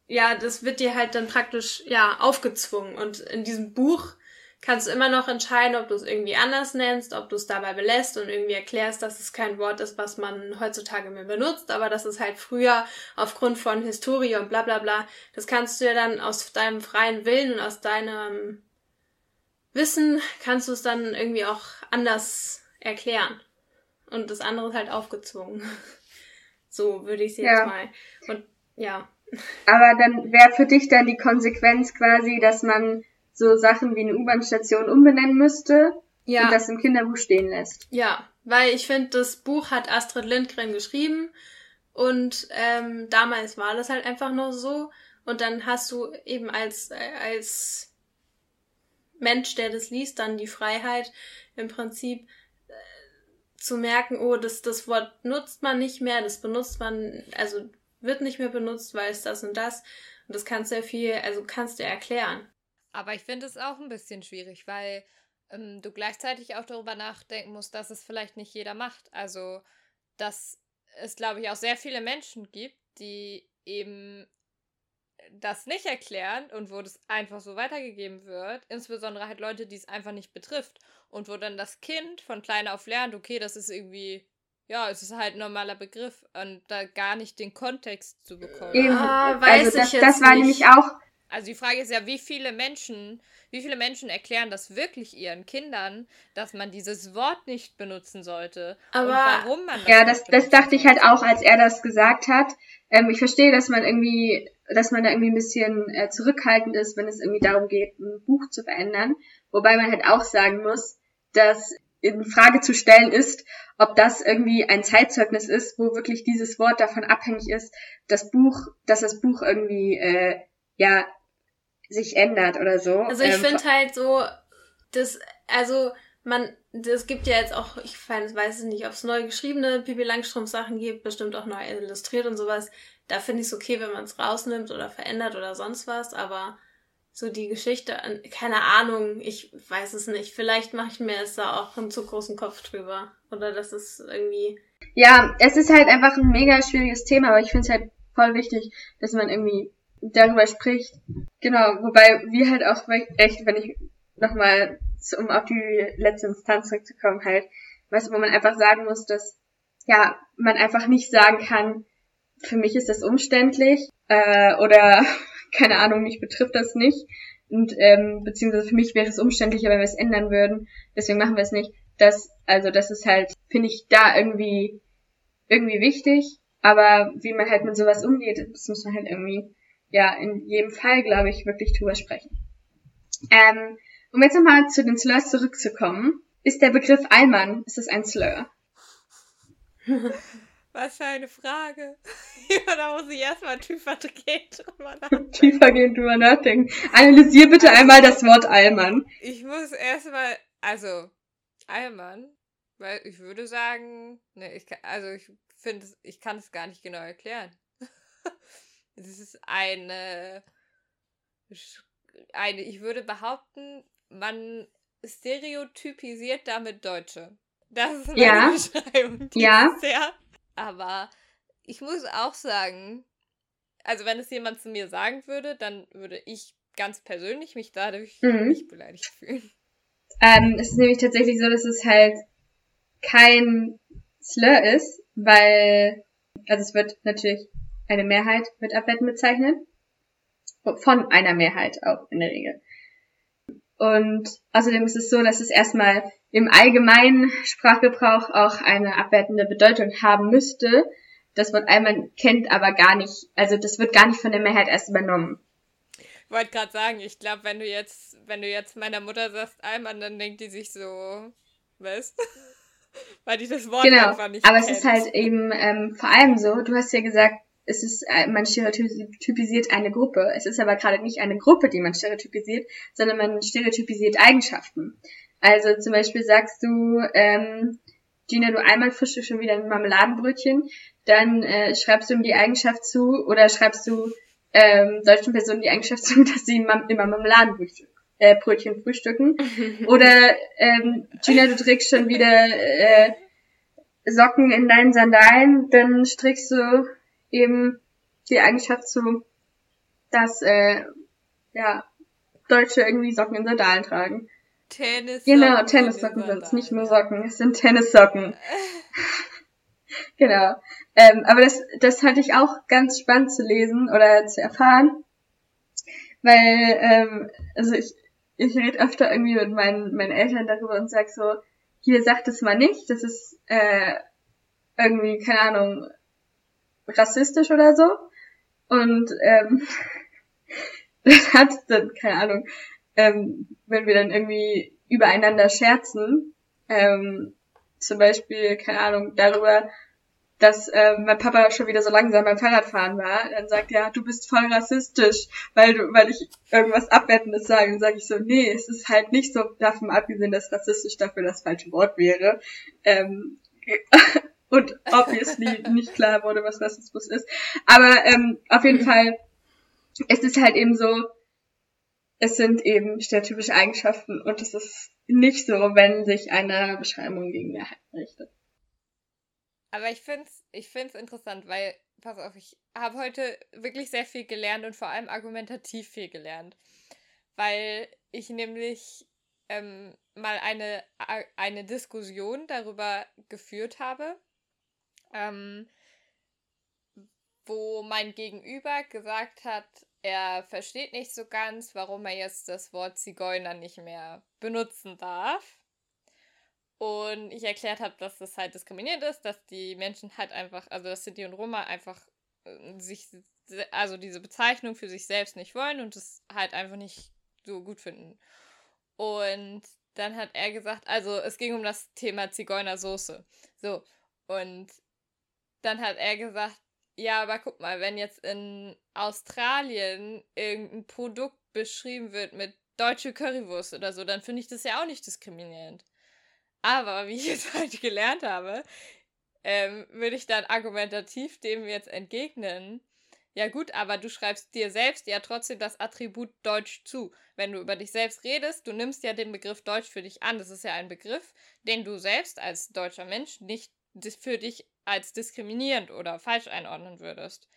ja, das wird dir halt dann praktisch, ja, aufgezwungen. Und in diesem Buch kannst du immer noch entscheiden, ob du es irgendwie anders nennst, ob du es dabei belässt und irgendwie erklärst, dass es kein Wort ist, was man heutzutage mehr benutzt, aber dass es halt früher aufgrund von Historie und bla bla bla, das kannst du ja dann aus deinem freien Willen und aus deinem Wissen kannst du es dann irgendwie auch anders erklären. Und das andere ist halt aufgezwungen. <laughs> So würde ich es jetzt ja. mal. Und ja. Aber dann wäre für dich dann die Konsequenz quasi, dass man so Sachen wie eine U-Bahn-Station umbenennen müsste ja. und das im Kinderbuch stehen lässt. Ja, weil ich finde, das Buch hat Astrid Lindgren geschrieben und ähm, damals war das halt einfach nur so und dann hast du eben als, als Mensch, der das liest, dann die Freiheit im Prinzip äh, zu merken, oh, das, das Wort nutzt man nicht mehr, das benutzt man, also wird nicht mehr benutzt, weil es das und das. Und das kannst du ja viel, also kannst du erklären. Aber ich finde es auch ein bisschen schwierig, weil ähm, du gleichzeitig auch darüber nachdenken musst, dass es vielleicht nicht jeder macht. Also, dass es, glaube ich, auch sehr viele Menschen gibt, die eben das nicht erklären und wo das einfach so weitergegeben wird, insbesondere halt Leute, die es einfach nicht betrifft und wo dann das Kind von klein auf lernt, okay, das ist irgendwie, ja, es ist halt ein normaler Begriff und da gar nicht den Kontext zu bekommen. Eben, ah, weiß also das, das war nicht. nämlich auch. Also die Frage ist ja, wie viele Menschen wie viele Menschen erklären das wirklich ihren Kindern, dass man dieses Wort nicht benutzen sollte? Aber und warum man das Ja, das, das dachte ich halt auch, als er das gesagt hat. Ähm, ich verstehe, dass man irgendwie, dass man da irgendwie ein bisschen äh, zurückhaltend ist, wenn es irgendwie darum geht, ein Buch zu verändern. Wobei man halt auch sagen muss, dass in Frage zu stellen ist, ob das irgendwie ein Zeitzeugnis ist, wo wirklich dieses Wort davon abhängig ist, das Buch, dass das Buch irgendwie äh, ja sich ändert oder so. Also ich ähm, finde halt so, das, also man, das gibt ja jetzt auch, ich weiß es nicht, ob es neu geschriebene Pipi Langstrumpf Sachen gibt, bestimmt auch neu illustriert und sowas. Da finde ich es okay, wenn man es rausnimmt oder verändert oder sonst was, aber so die Geschichte, keine Ahnung, ich weiß es nicht. Vielleicht mache ich mir es da auch einen zu großen Kopf drüber. Oder das ist irgendwie. Ja, es ist halt einfach ein mega schwieriges Thema, aber ich finde es halt voll wichtig, dass man irgendwie darüber spricht. Genau, wobei wir halt auch echt, wenn ich nochmal, um auf die letzte Instanz zurückzukommen, halt, weißt du, wo man einfach sagen muss, dass, ja, man einfach nicht sagen kann, für mich ist das umständlich, äh, oder, <laughs> keine Ahnung, mich betrifft das nicht. Und, ähm, beziehungsweise für mich wäre es umständlicher, wenn wir es ändern würden. Deswegen machen wir es nicht. Das, also, das ist halt, finde ich, da irgendwie, irgendwie wichtig. Aber wie man halt mit sowas umgeht, das muss man halt irgendwie ja in jedem Fall, glaube ich, wirklich drüber sprechen. Ähm, um jetzt nochmal zu den Slurs zurückzukommen, ist der Begriff Allmann, ist das ein Slur? <laughs> Was für eine Frage. <laughs> ja, da muss ich erstmal tiefergehend drüber nachdenken. <laughs> Tiefergehend drüber nachdenken. Analysier bitte also, einmal das Wort Allmann. Ich muss erstmal, also, Allmann, weil ich würde sagen, ne, ich kann, also ich finde, ich kann es gar nicht genau erklären. Es ist eine, eine, ich würde behaupten, man stereotypisiert damit Deutsche. Das ist meine ja. Beschreibung. Ja. Sehr. Aber ich muss auch sagen, also wenn es jemand zu mir sagen würde, dann würde ich ganz persönlich mich dadurch mhm. nicht beleidigt fühlen. Ähm, es ist nämlich tatsächlich so, dass es halt kein Slur ist, weil, also es wird natürlich eine Mehrheit mit Abwerten bezeichnet. Von einer Mehrheit auch in der Regel. Und außerdem ist es so, dass es erstmal im allgemeinen Sprachgebrauch auch eine abwertende Bedeutung haben müsste. Das Wort Allmann kennt aber gar nicht, also das wird gar nicht von der Mehrheit erst übernommen. Ich wollte gerade sagen, ich glaube, wenn du jetzt, wenn du jetzt meiner Mutter sagst Allmann, dann denkt die sich so, was? <laughs> Weil die das Wort genau, einfach nicht aber kennt. es ist halt eben ähm, vor allem so, du hast ja gesagt, es ist, äh, man stereotypisiert eine Gruppe. Es ist aber gerade nicht eine Gruppe, die man stereotypisiert, sondern man stereotypisiert Eigenschaften. Also zum Beispiel sagst du, ähm, Gina, du einmal frischst schon wieder ein Marmeladenbrötchen, dann äh, schreibst du ihm die Eigenschaft zu oder schreibst du ähm, solchen Personen die Eigenschaft zu, <laughs> dass sie immer Marmeladenbrötchen äh, Brötchen frühstücken. <laughs> oder ähm, Gina, du trägst schon wieder äh, Socken in deinen Sandalen, dann strickst du eben die Eigenschaft zu, dass äh, ja Deutsche irgendwie Socken in Sandalen tragen. Tennissocken. Genau, Tennissocken sind es, nicht nur Socken, es sind Tennissocken. <laughs> genau. Ähm, aber das, das hatte ich auch ganz spannend zu lesen oder zu erfahren, weil, ähm, also ich, ich rede öfter irgendwie mit meinen, meinen Eltern darüber und sag so, hier sagt es mal nicht, das ist äh, irgendwie, keine Ahnung, rassistisch oder so. Und ähm, <laughs> das hat dann, keine Ahnung, ähm, wenn wir dann irgendwie übereinander scherzen, ähm, zum Beispiel, keine Ahnung, darüber, dass ähm, mein Papa schon wieder so langsam beim Fahrradfahren war, dann sagt er, du bist voll rassistisch, weil du, weil ich irgendwas Abwertendes sage. Dann sage ich so, nee, es ist halt nicht so davon abgesehen, dass rassistisch dafür das falsche Wort wäre. Ähm, <laughs> und obviously nicht klar wurde, was Rassismus ist. Aber ähm, auf jeden Fall, es ist halt eben so, es sind eben stereotypische Eigenschaften und es ist nicht so, wenn sich eine Beschreibung gegen Mehrheiten richtet. Aber ich find's, ich find's interessant, weil, pass auf, ich habe heute wirklich sehr viel gelernt und vor allem argumentativ viel gelernt. Weil ich nämlich ähm, mal eine, eine Diskussion darüber geführt habe, ähm, wo mein Gegenüber gesagt hat, er versteht nicht so ganz, warum er jetzt das Wort Zigeuner nicht mehr benutzen darf. Und ich erklärt habe, dass das halt diskriminierend ist, dass die Menschen halt einfach, also dass Sinti und Roma einfach äh, sich, also diese Bezeichnung für sich selbst nicht wollen und es halt einfach nicht so gut finden. Und dann hat er gesagt, also es ging um das Thema Zigeunersoße. So, und dann hat er gesagt, ja, aber guck mal, wenn jetzt in Australien irgendein Produkt beschrieben wird mit deutsche Currywurst oder so, dann finde ich das ja auch nicht diskriminierend. Aber wie ich <laughs> jetzt heute gelernt habe, ähm, würde ich dann argumentativ dem jetzt entgegnen. Ja gut, aber du schreibst dir selbst ja trotzdem das Attribut Deutsch zu. Wenn du über dich selbst redest, du nimmst ja den Begriff Deutsch für dich an. Das ist ja ein Begriff, den du selbst als deutscher Mensch nicht für dich als diskriminierend oder falsch einordnen würdest.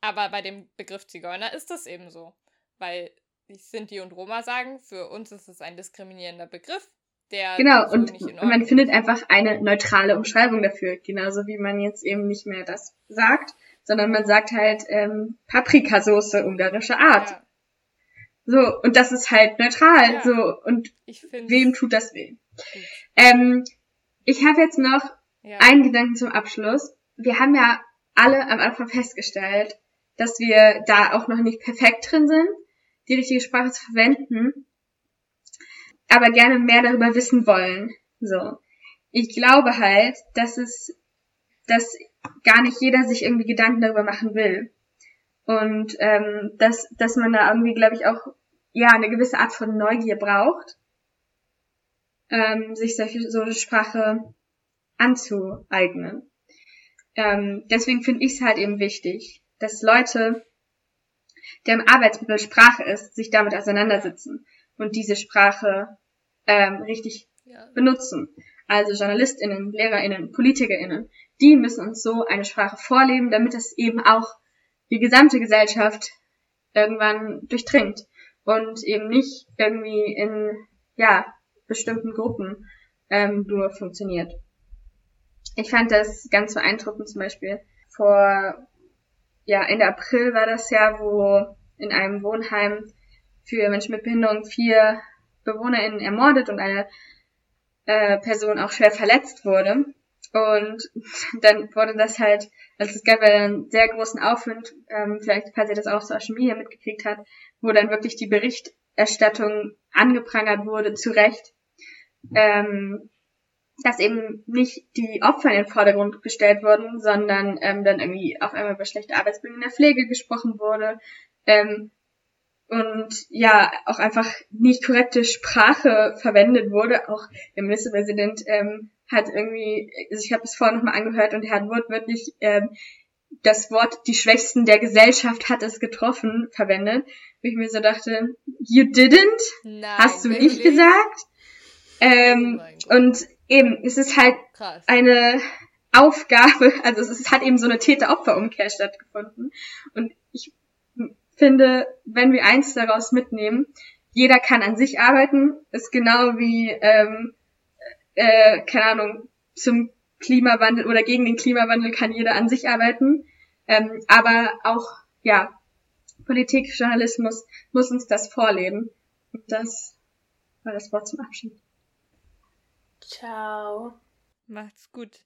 Aber bei dem Begriff Zigeuner ist das eben so. Weil Sinti und Roma sagen, für uns ist es ein diskriminierender Begriff, der genau, so und man findet einfach eine neutrale Umschreibung dafür, genauso wie man jetzt eben nicht mehr das sagt, sondern man sagt halt ähm, Paprikasauce ungarische Art. Ja. So, und das ist halt neutral, ja. so, und wem tut das weh? Ähm, ich habe jetzt noch ja. einen Gedanken zum Abschluss. Wir haben ja alle am Anfang festgestellt, dass wir da auch noch nicht perfekt drin sind, die richtige Sprache zu verwenden aber gerne mehr darüber wissen wollen. So. Ich glaube halt, dass es, dass gar nicht jeder sich irgendwie Gedanken darüber machen will. Und ähm, dass, dass man da irgendwie, glaube ich, auch ja eine gewisse Art von Neugier braucht, ähm, sich solche so eine Sprache anzueignen. Ähm, deswegen finde ich es halt eben wichtig, dass Leute, deren Arbeitsmittel Sprache ist, sich damit auseinandersetzen und diese Sprache ähm, richtig ja. benutzen. Also JournalistInnen, LehrerInnen, PolitikerInnen, die müssen uns so eine Sprache vorleben, damit es eben auch die gesamte Gesellschaft irgendwann durchdringt und eben nicht irgendwie in ja bestimmten Gruppen ähm, nur funktioniert. Ich fand das ganz beeindruckend zum Beispiel vor ja Ende April war das ja, wo in einem Wohnheim für Menschen mit Behinderung vier BewohnerInnen ermordet und eine äh, Person auch schwer verletzt wurde. Und <laughs> dann wurde das halt, also es gab ja einen sehr großen Aufwind, ähm, vielleicht falls ihr das auch Social Media mitgekriegt hat, wo dann wirklich die Berichterstattung angeprangert wurde, zu Recht, ähm, dass eben nicht die Opfer in den Vordergrund gestellt wurden, sondern ähm, dann irgendwie auf einmal über schlechte Arbeitsbedingungen in der Pflege gesprochen wurde, ähm, und ja auch einfach nicht korrekte Sprache verwendet wurde. Auch der Ministerpräsident ähm, hat irgendwie, also ich habe es vorher nochmal angehört und er hat wortwörtlich ähm, das Wort die Schwächsten der Gesellschaft hat es getroffen verwendet, wo ich mir so dachte, you didn't, Nein, hast du wirklich? nicht gesagt. Ähm, oh und eben, es ist halt Krass. eine Aufgabe, <laughs> also es, es hat eben so eine Täter-Opfer-Umkehr stattgefunden. Und ich finde, wenn wir eins daraus mitnehmen, jeder kann an sich arbeiten, ist genau wie, ähm, äh, keine Ahnung, zum Klimawandel oder gegen den Klimawandel kann jeder an sich arbeiten. Ähm, aber auch, ja, Politik, Journalismus muss uns das vorleben. Und das war das Wort zum Abschied. Ciao. Macht's gut.